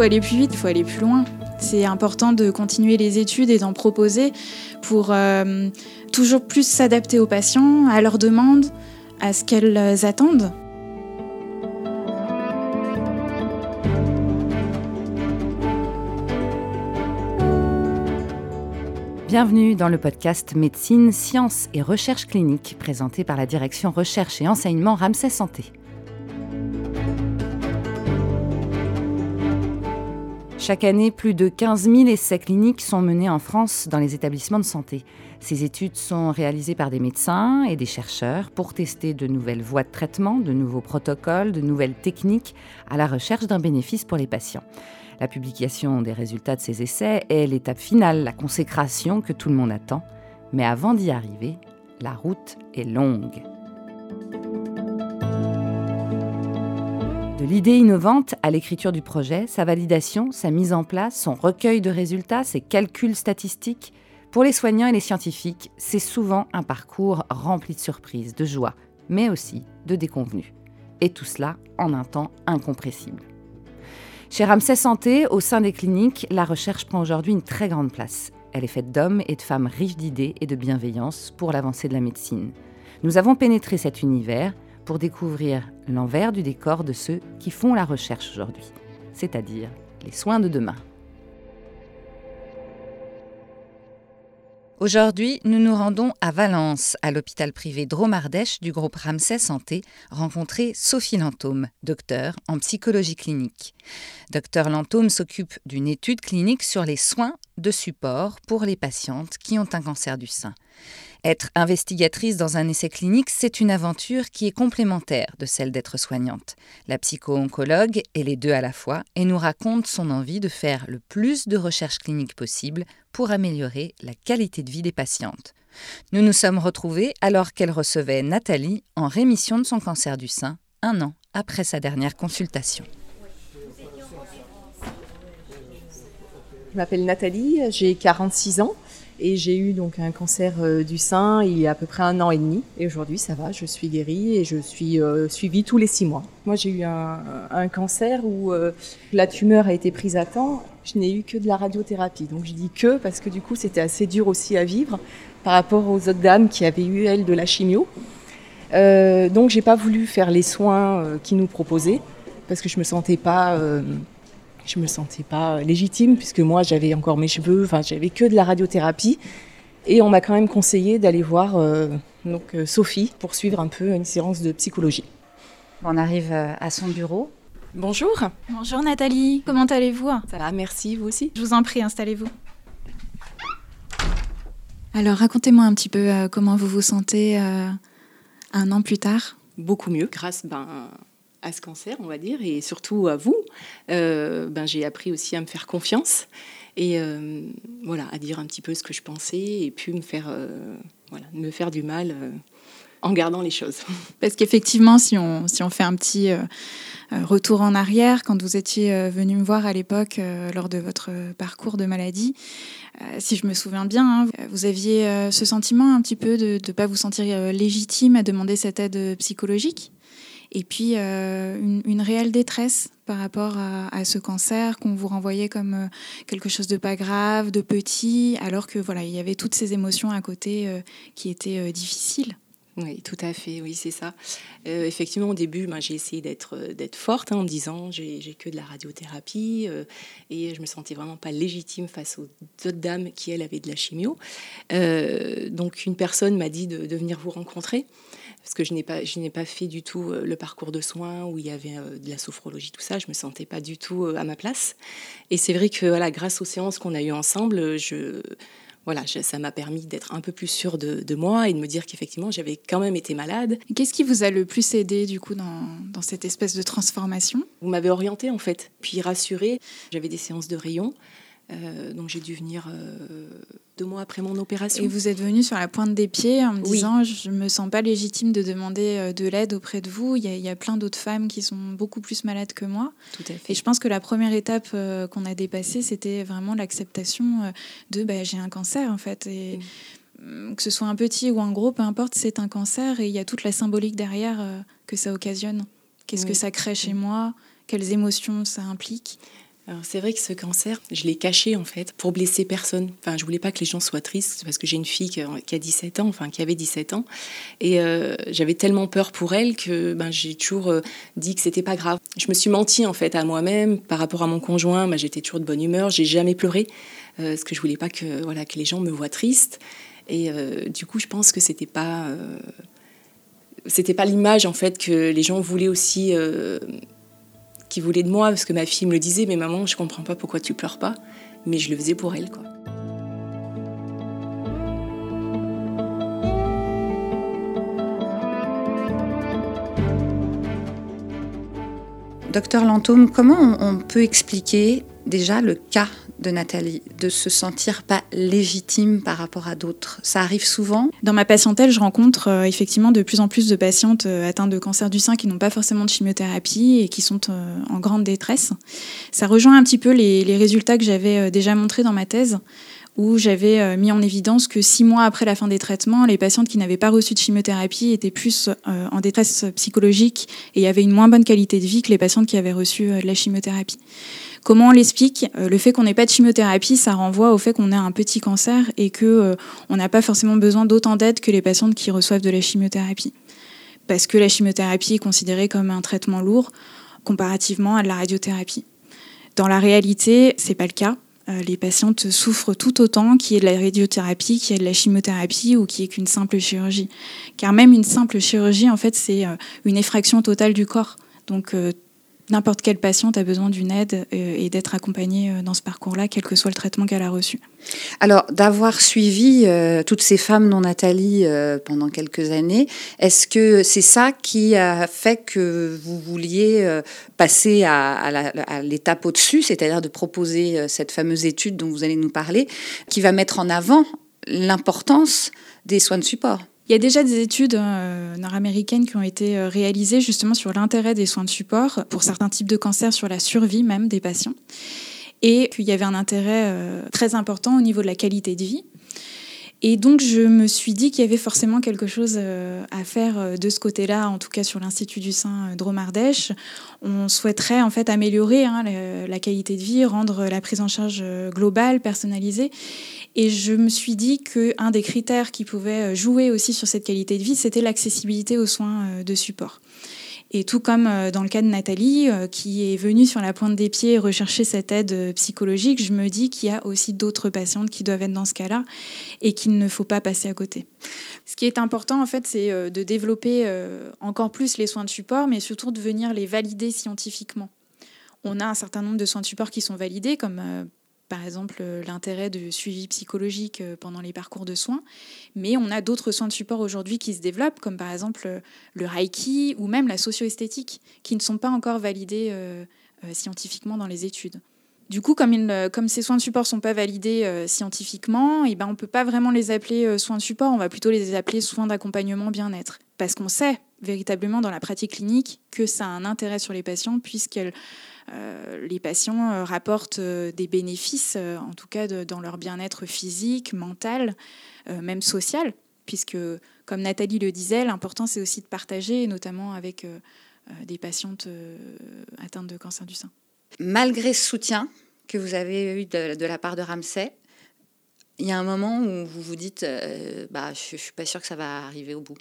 faut aller plus vite, il faut aller plus loin. C'est important de continuer les études et d'en proposer pour euh, toujours plus s'adapter aux patients, à leurs demandes, à ce qu'elles attendent. Bienvenue dans le podcast Médecine, Sciences et Recherche clinique présenté par la direction Recherche et Enseignement Ramsay Santé. Chaque année, plus de 15 000 essais cliniques sont menés en France dans les établissements de santé. Ces études sont réalisées par des médecins et des chercheurs pour tester de nouvelles voies de traitement, de nouveaux protocoles, de nouvelles techniques à la recherche d'un bénéfice pour les patients. La publication des résultats de ces essais est l'étape finale, la consécration que tout le monde attend. Mais avant d'y arriver, la route est longue. De l'idée innovante à l'écriture du projet, sa validation, sa mise en place, son recueil de résultats, ses calculs statistiques, pour les soignants et les scientifiques, c'est souvent un parcours rempli de surprises, de joie, mais aussi de déconvenues. Et tout cela en un temps incompressible. Chez Ramsay Santé, au sein des cliniques, la recherche prend aujourd'hui une très grande place. Elle est faite d'hommes et de femmes riches d'idées et de bienveillance pour l'avancée de la médecine. Nous avons pénétré cet univers pour découvrir l'envers du décor de ceux qui font la recherche aujourd'hui, c'est-à-dire les soins de demain. Aujourd'hui, nous nous rendons à Valence, à l'hôpital privé Dromardèche du groupe Ramsay Santé, rencontrer Sophie Lantôme, docteur en psychologie clinique. Docteur Lantôme s'occupe d'une étude clinique sur les soins de support pour les patientes qui ont un cancer du sein. Être investigatrice dans un essai clinique, c'est une aventure qui est complémentaire de celle d'être soignante. La psycho-oncologue est les deux à la fois et nous raconte son envie de faire le plus de recherches cliniques possible pour améliorer la qualité de vie des patientes. Nous nous sommes retrouvés alors qu'elle recevait Nathalie en rémission de son cancer du sein, un an après sa dernière consultation. Je m'appelle Nathalie, j'ai 46 ans. Et j'ai eu donc un cancer euh, du sein il y a à peu près un an et demi. Et aujourd'hui, ça va, je suis guérie et je suis euh, suivie tous les six mois. Moi, j'ai eu un, cancer où euh, la tumeur a été prise à temps. Je n'ai eu que de la radiothérapie. Donc, je dis que parce que du coup, c'était assez dur aussi à vivre par rapport aux autres dames qui avaient eu, elles, de la chimio. Euh, donc, j'ai pas voulu faire les soins qui nous proposaient parce que je me sentais pas je me sentais pas légitime puisque moi j'avais encore mes cheveux, enfin j'avais que de la radiothérapie. Et on m'a quand même conseillé d'aller voir euh, donc euh, Sophie pour suivre un peu une séance de psychologie. On arrive euh, à son bureau. Bonjour. Bonjour Nathalie, comment allez-vous? Ça va, merci, vous aussi. Je vous en prie, installez-vous. Alors racontez-moi un petit peu comment vous vous sentez un an plus tard. Beaucoup mieux, grâce ben, à ce cancer, on va dire, et surtout à vous, euh, ben, j'ai appris aussi à me faire confiance et euh, voilà, à dire un petit peu ce que je pensais et puis me faire, euh, voilà, me faire du mal en gardant les choses. Parce qu'effectivement, si on, si on fait un petit retour en arrière, quand vous étiez venu me voir à l'époque lors de votre parcours de maladie, si je me souviens bien, hein, vous aviez ce sentiment un petit peu de ne pas vous sentir légitime à demander cette aide psychologique? Et puis euh, une, réelle détresse par rapport à, ce cancer qu'on vous renvoyait comme euh, quelque chose de pas grave, de petit, alors que voilà, il y avait toutes ces émotions à côté euh, qui étaient difficiles. Oui, tout à fait, oui, c'est ça. effectivement, au début, ben, j'ai essayé d'être forte hein, en disant j'ai que de la radiothérapie et je me sentais vraiment pas légitime face aux autres dames qui, elles, avaient de la chimio. donc, une personne m'a dit de, venir vous rencontrer parce que je n'ai pas, je n'ai pas fait du tout euh, le parcours de soins où il y avait euh, de la sophrologie, tout ça. Je me sentais pas du tout euh, à ma place. Et c'est vrai que voilà, grâce aux séances qu'on a eues ensemble, je, voilà, ça m'a permis d'être un peu plus sûre de, de, moi et de me dire qu'effectivement, j'avais quand même été malade. Qu'est-ce qui vous a le plus aidé, du coup, dans, dans cette espèce de transformation? Vous m'avez orientée, en fait, puis rassurée. J'avais des séances de rayons. Euh, donc j'ai dû venir euh, deux mois après mon opération. Et vous êtes venu sur la pointe des pieds en me disant je me sens pas légitime de demander euh, de l'aide auprès de vous. Il y, a, plein d'autres femmes qui sont beaucoup plus malades que moi. Tout à fait. Et je pense que la première étape qu'on a dépassée, c'était vraiment l'acceptation de bah, j'ai un cancer en fait. Et mm, que ce soit un petit ou un gros, peu importe, c'est un cancer et il y a toute la symbolique derrière que ça occasionne. Qu'est-ce que ça crée chez moi? Quelles émotions ça implique? C'est vrai que ce cancer, je l'ai caché en fait pour blesser personne. Enfin, je voulais pas que les gens soient tristes parce que j'ai une fille qui a 17 ans, enfin qui avait 17 ans, et euh, j'avais tellement peur pour elle que ben, j'ai toujours euh, dit que c'était pas grave. Je me suis menti en fait à moi-même par rapport à mon conjoint. Ben, j'étais toujours de bonne humeur, j'ai jamais pleuré euh, parce que je voulais pas que voilà que les gens me voient triste. Et du coup, je pense que c'était pas c'était pas l'image en fait que les gens voulaient aussi qui voulait de moi, parce que ma fille me le disait, mais maman, je comprends pas pourquoi tu pleures pas, mais je le faisais pour elle, quoi. Docteur Lantôme, comment on peut expliquer déjà le cas de Nathalie, de se sentir pas légitime par rapport à d'autres. Ça arrive souvent Dans ma patientèle, je rencontre euh, effectivement de plus en plus de patientes euh, atteintes de cancer du sein qui n'ont pas forcément de chimiothérapie et qui sont euh, en grande détresse. Ça rejoint un petit peu les, les résultats que j'avais déjà montrés dans ma thèse où j'avais mis en évidence que six mois après la fin des traitements, les patientes qui n'avaient pas reçu de chimiothérapie étaient plus en détresse psychologique et avaient une moins bonne qualité de vie que les patientes qui avaient reçu de la chimiothérapie. Comment on l'explique euh, Le fait qu'on n'ait pas de chimiothérapie, ça renvoie au fait qu'on a un petit cancer et que euh, n'a pas forcément besoin d'autant d'aide que les patientes qui reçoivent de la chimiothérapie. Parce que la chimiothérapie est considérée comme un traitement lourd comparativement à de la radiothérapie. Dans la réalité, c'est pas le cas. Euh, les patientes souffrent tout autant qu'il y ait de la radiothérapie, qu'il y ait de la chimiothérapie ou qu'il y ait qu'une simple chirurgie. Car même une simple chirurgie, en fait, c'est une effraction totale du corps. Donc n'importe quelle patiente a besoin d'une aide euh, et d'être accompagnée euh, dans ce parcours-là, quel que soit le traitement qu'elle a reçu. Alors, d'avoir suivi euh, toutes ces femmes non Nathalie pendant quelques années, est-ce que c'est ça qui a fait que vous vouliez passer à l'étape au-dessus, c'est-à-dire de proposer cette fameuse étude dont vous allez nous parler, qui va mettre en avant l'importance des soins de support? Il y a déjà des études euh, nord-américaines qui ont été euh, réalisées justement sur l'intérêt des soins de support pour certains types de cancers, sur la survie même des patients. Et qu'il y avait un intérêt euh, très important au niveau de la qualité de vie. Et donc, je me suis dit qu'il y avait forcément quelque chose à faire de ce côté-là, en tout cas sur l'Institut du sein Dromardèche. On souhaiterait en fait améliorer hein, la, qualité de vie, rendre la prise en charge globale, personnalisée. Et je me suis dit qu'un des critères qui pouvait jouer aussi sur cette qualité de vie, c'était l'accessibilité aux soins euh, de support. Et tout comme euh, dans le cas de Nathalie, euh, qui est venue sur la pointe des pieds rechercher cette aide psychologique, je me dis qu'il y a aussi d'autres patientes qui doivent être dans ce cas-là et qu'il ne faut pas passer à côté. Ce qui est important, en fait, c'est de développer encore plus les soins de support, mais surtout de venir les valider scientifiquement. On a un certain nombre de soins de support qui sont validés, comme par exemple euh, l'intérêt de suivi psychologique euh, pendant les parcours de soins. Mais on a d'autres soins de support aujourd'hui qui se développent, comme par exemple euh, le Reiki ou même la socio-esthétique, qui ne sont pas encore validés scientifiquement dans les études. Du coup, comme, ces soins de support ne sont pas validés scientifiquement, et eh ben, on ne peut pas vraiment les appeler soins de support, on va plutôt les appeler soins d'accompagnement bien-être. Parce qu'on sait véritablement dans la pratique clinique que ça a un intérêt sur les patients, puisqu'elles euh, les patients euh, rapportent euh, des bénéfices, en tout cas dans leur bien-être physique, mental, même social, puisque, comme Nathalie le disait, l'important c'est aussi de partager, notamment avec des patientes atteintes de cancer du sein. Malgré ce soutien que vous avez eu de, la part de Ramsay, il y a un moment où vous vous dites, bah, je ne suis pas sûre que ça va arriver au bout.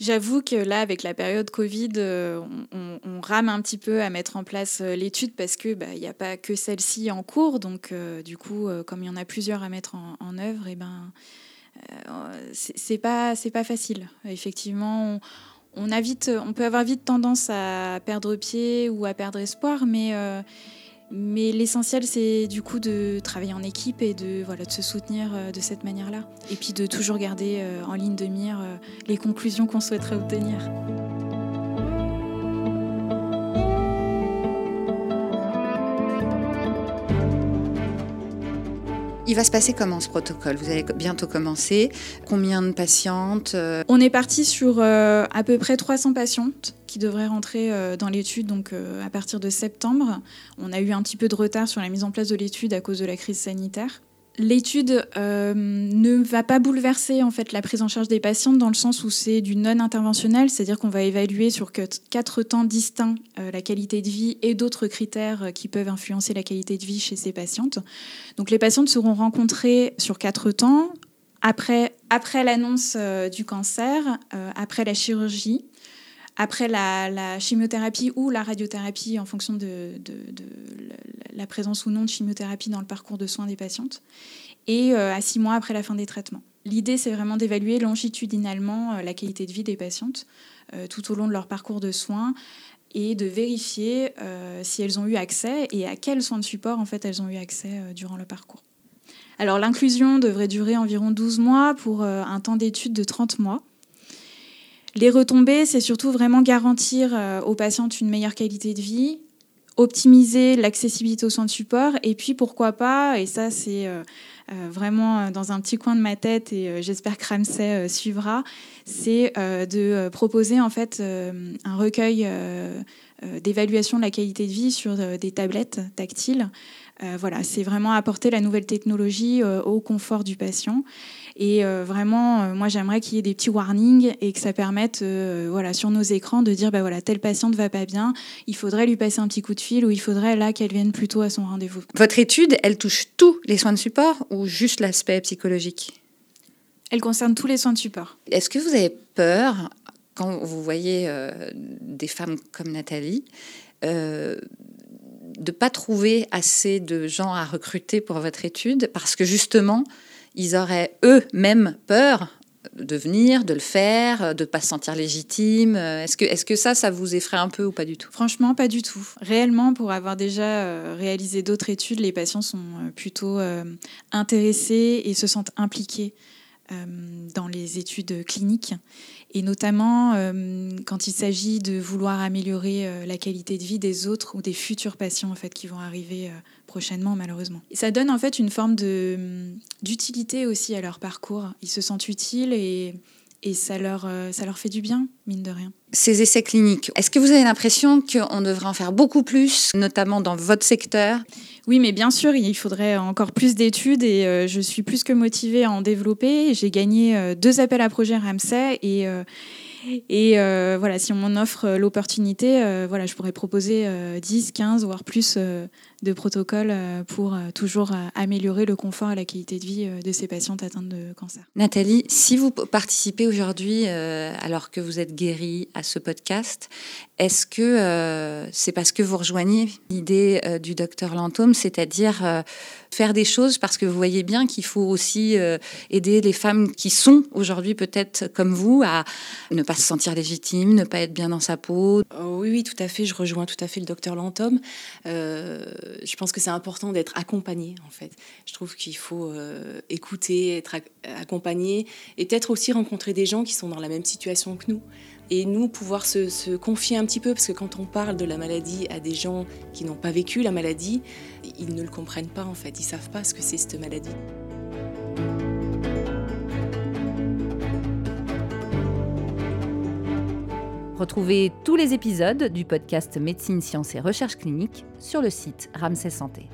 J'avoue que là, avec la période Covid, euh, on, rame un petit peu à mettre en place euh, l'étude parce que bah, il n'y a pas que celle-ci en cours. Donc, euh, du coup, comme il y en a plusieurs à mettre en, œuvre, et eh ben, c'est pas pas facile. Effectivement, on, on, a vite, on peut avoir vite tendance à perdre pied ou à perdre espoir, mais mais l'essentiel, c'est du coup de travailler en équipe et de, voilà, de se soutenir euh, de cette manière-là. Et puis de toujours garder euh, en ligne de mire euh, les conclusions qu'on souhaiterait obtenir. Il va se passer comment ce protocole? Vous allez bientôt commencer. Combien de patientes On est parti sur à peu près 300 patientes qui devraient rentrer dans l'étude donc à partir de septembre. On a eu un petit peu de retard sur la mise en place de l'étude à cause de la crise sanitaire. L'étude euh, ne va pas bouleverser en fait la prise en charge des patientes dans le sens où c'est du non interventionnel, c'est-à-dire qu'on va évaluer sur quatre temps distincts euh, la qualité de vie et d'autres critères euh, qui peuvent influencer la qualité de vie chez ces patientes. Donc les patientes seront rencontrées sur quatre temps après, après l'annonce du cancer, après la chirurgie, après la, chimiothérapie ou la radiothérapie en fonction de, la présence ou non de chimiothérapie dans le parcours de soins des patientes, et euh, à six mois après la fin des traitements. L'idée, c'est vraiment d'évaluer longitudinalement euh, la qualité de vie des patientes euh, tout au long de leur parcours de soins et de vérifier si elles ont eu accès et à quels soins de support en fait elles ont eu accès durant le parcours. Alors l'inclusion devrait durer environ 12 mois pour un temps d'étude de 30 mois. Les retombées, c'est surtout vraiment garantir euh, aux patientes une meilleure qualité de vie, optimiser l'accessibilité aux soins de support, et puis pourquoi pas, et ça c'est euh, euh, vraiment dans un petit coin de ma tête, et j'espère que Ramsey suivra, c'est de proposer en fait un recueil d'évaluation de la qualité de vie sur des tablettes tactiles. voilà, c'est vraiment apporter la nouvelle technologie au confort du patient. Et euh, vraiment, euh, moi, j'aimerais qu'il y ait des petits warnings et que ça permette, euh, voilà, sur nos écrans, de dire, bah voilà, telle patiente va pas bien, il faudrait lui passer un petit coup de fil ou il faudrait là qu'elle vienne plutôt à son rendez-vous. Votre étude, elle touche tous les soins de support ou juste l'aspect psychologique? Elle concerne tous les soins de support. Est-ce que vous avez peur quand vous voyez des femmes comme Nathalie de ne pas trouver assez de gens à recruter pour votre étude? Parce que justement, ils auraient eux-mêmes peur de venir, de le faire, de ne pas se sentir légitime Est-ce que, est que ça, ça vous effraie un peu ou pas du tout? Franchement, pas du tout. Réellement, pour avoir déjà euh, réalisé d'autres études, les patients sont euh, plutôt euh, intéressés et se sentent impliqués dans les études cliniques et notamment euh, quand il s'agit de vouloir améliorer euh, la qualité de vie des autres ou des futurs patients en fait qui vont arriver euh, prochainement malheureusement. ça donne en fait une forme d'utilité aussi à leur parcours. Ils se sentent utiles et et ça leur, ça leur fait du bien, mine de rien. Ces essais cliniques, est-ce que vous avez l'impression qu'on devrait en faire beaucoup plus, notamment dans votre secteur? Oui, mais bien sûr, il faudrait encore plus d'études et euh, je suis plus que motivée à en développer. J'ai gagné euh, deux appels à projet Ramsey et, euh, et voilà, si on m'en offre l'opportunité, voilà, je pourrais proposer 10, 15, voire plus de protocoles euh, pour euh, toujours euh, améliorer le confort et la qualité de vie de ces patientes atteintes de cancer. Nathalie, si vous participez aujourd'hui, alors que vous êtes guérie à ce podcast, est-ce que c'est parce que vous rejoignez l'idée du docteur Lantôme, c'est-à-dire faire des choses parce que vous voyez bien qu'il faut aussi aider les femmes qui sont aujourd'hui peut-être comme vous à ne pas se sentir légitimes, ne pas être bien dans sa peau? Oh Oui, oui, tout à fait. Je rejoins tout à fait le docteur Lantôme je pense que c'est important d'être accompagné, en fait. Je trouve qu'il faut euh, écouter, être accompagné et peut-être aussi rencontrer des gens qui sont dans la même situation que nous. Et nous, pouvoir se, confier un petit peu, parce que quand on parle de la maladie à des gens qui n'ont pas vécu la maladie, ils ne le comprennent pas, en fait. Ils savent pas ce que c'est cette maladie. Retrouvez tous les épisodes du podcast Médecine, Sciences et Recherche clinique sur le site Ramsey Santé.